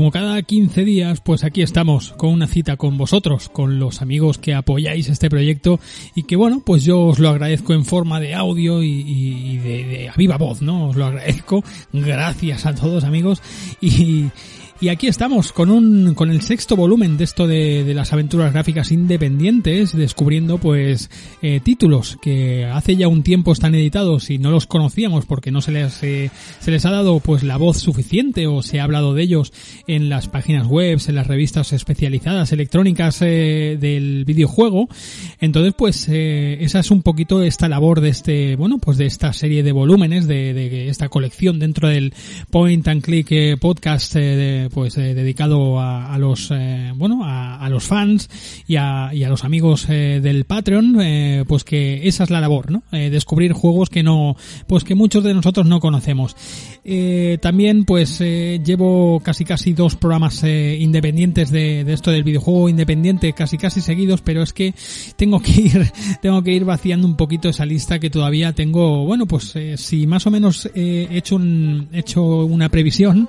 Como cada 15 días, pues aquí estamos con una cita con vosotros, con los amigos que apoyáis este proyecto y que bueno, pues yo os lo agradezco en forma de audio y, de, de a viva voz, ¿no? Os lo agradezco. Gracias a todos amigos y, y aquí estamos con un con el sexto volumen de esto de, de las aventuras gráficas independientes, descubriendo pues eh, títulos que hace ya un tiempo están editados y no los conocíamos porque no se les eh, se les ha dado pues la voz suficiente o se ha hablado de ellos en las páginas web, en las revistas especializadas electrónicas eh, del videojuego. Entonces pues eh, esa es un poquito esta labor de este bueno pues de esta serie de volúmenes de, de esta colección dentro del Point and Click eh, podcast eh, de, pues eh, dedicado a, los eh, bueno a, los fans y a, y a los amigos eh, del Patreon pues que esa es la labor no descubrir juegos que no pues que muchos de nosotros no conocemos. También pues llevo casi casi dos programas independientes de, esto del videojuego independiente casi casi seguidos pero es que tengo que ir tengo que ir vaciando un poquito esa lista que todavía tengo bueno pues si más o menos he hecho un he hecho una previsión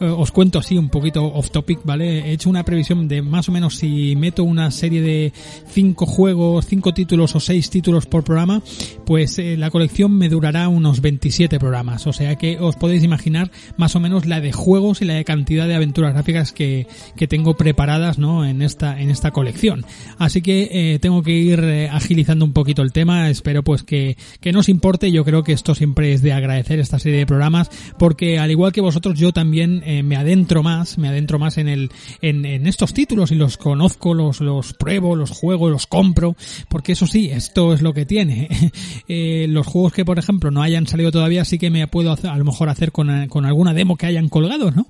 os cuento así un poquito off topic, ¿vale? He hecho una previsión de más o menos si meto una serie de cinco juegos, cinco títulos o seis títulos por programa, pues eh, la colección me durará unos 27 programas. O sea que os podéis imaginar más o menos la de juegos y la de cantidad de aventuras gráficas que, que tengo preparadas, ¿no? En esta, en esta colección. Así que eh, tengo que ir eh, agilizando un poquito el tema. Espero pues que, que no os importe. Yo creo que esto siempre es de agradecer esta serie de programas porque al igual que vosotros yo también me adentro más más, me adentro más en el, en, en estos títulos y los conozco, los, los pruebo, los juego, los compro, porque eso sí, esto es lo que tiene. eh, los juegos que, por ejemplo, no hayan salido todavía, sí que me puedo hacer, a lo mejor hacer con, con alguna demo que hayan colgado, ¿no?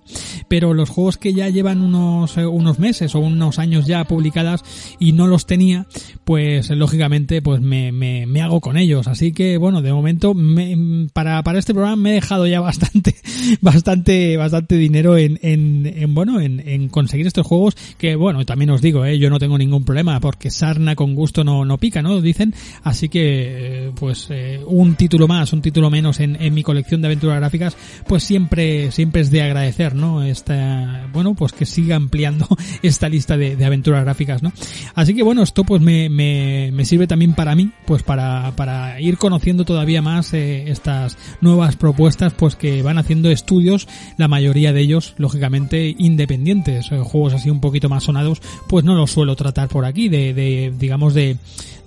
Pero los juegos que ya llevan unos, unos meses o unos años ya publicadas y no los tenía, pues lógicamente, pues me, me, me hago con ellos. Así que, bueno, de momento, me, para, para este programa me he dejado ya bastante, bastante, bastante dinero en, en en, bueno, en, en, conseguir estos juegos que, bueno, también os digo, eh, yo no tengo ningún problema porque sarna con gusto no, no pica, ¿no? Dicen, así que, eh, pues, eh, un título más, un título menos en, en, mi colección de aventuras gráficas, pues siempre, siempre es de agradecer, ¿no? Esta, bueno, pues que siga ampliando esta lista de, de aventuras gráficas, ¿no? Así que, bueno, esto pues me, me, me sirve también para mí, pues para, para ir conociendo todavía más eh, estas nuevas propuestas, pues que van haciendo estudios, la mayoría de ellos, lógicamente, independientes, juegos así un poquito más sonados, pues no los suelo tratar por aquí, de, de digamos de,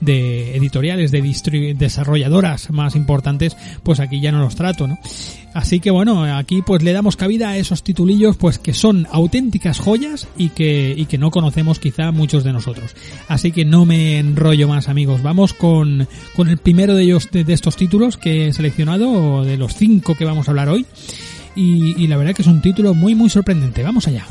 de editoriales, de desarrolladoras más importantes, pues aquí ya no los trato, ¿no? Así que bueno, aquí pues le damos cabida a esos titulillos pues que son auténticas joyas y que, y que no conocemos quizá muchos de nosotros. Así que no me enrollo más amigos, vamos con, con el primero de ellos de, de estos títulos que he seleccionado, de los cinco que vamos a hablar hoy y, la verdad que es un título muy muy sorprendente. Vamos allá.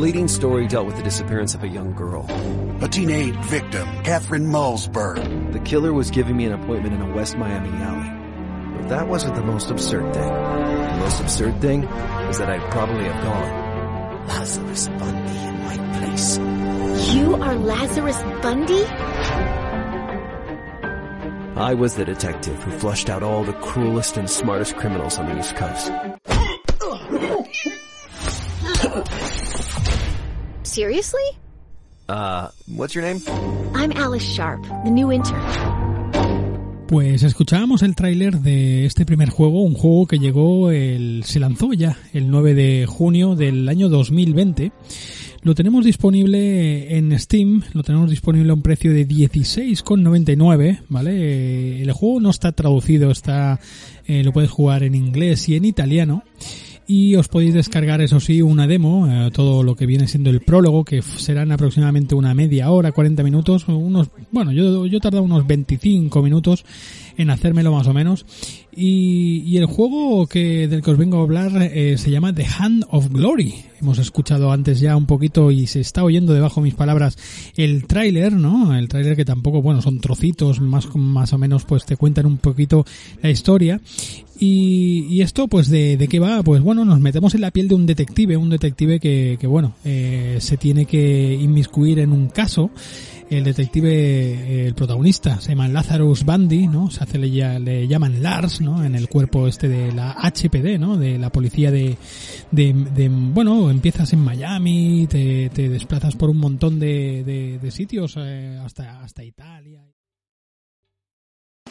Leading story dealt with the disappearance of a young girl. A teenage victim, Catherine Malsberg. The killer was giving me an appointment in a West Miami alley. But that wasn't the most absurd thing. The most absurd thing was that I'd probably have gone. Lazarus Bundy in my place. You are Lazarus Bundy? I was the detective who flushed out all the cruelest and smartest criminals on the East Coast. Seriously? Uh, what's your name? I'm Alice Sharp, the new intern. Pues escuchábamos el tráiler de este primer juego, un juego que llegó, el, se lanzó ya el 9 de junio del año 2020. Lo tenemos disponible en Steam, lo tenemos disponible a un precio de 16,99, ¿vale? El juego no está traducido, está, eh, lo puedes jugar en inglés y en italiano y os podéis descargar eso sí una demo, eh, todo lo que viene siendo el prólogo, que serán aproximadamente una media hora, 40 minutos, unos, bueno, yo, yo he tardado unos 25 minutos en hacérmelo más o menos. Y, y el juego que del que os vengo a hablar eh, se llama The Hand of Glory. Hemos escuchado antes ya un poquito y se está oyendo debajo de mis palabras el tráiler, ¿no? El tráiler que tampoco, bueno, son trocitos, más, más o menos pues te cuentan un poquito la historia. Y, y esto, pues, de, ¿de qué va? Pues bueno, nos metemos en la piel de un detective, un detective que, que bueno, eh, se tiene que inmiscuir en un caso. El detective, eh, el protagonista, se llama Lazarus Bundy, ¿no? Se hace, le, le llaman Lars, ¿no? En el cuerpo este de la HPD, ¿no? De la policía de, de, bueno, empiezas en Miami, te, te desplazas por un montón de, de, de sitios, eh, hasta, hasta Italia.